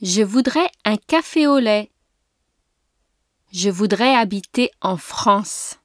Je voudrais un café au lait. Je voudrais habiter en France.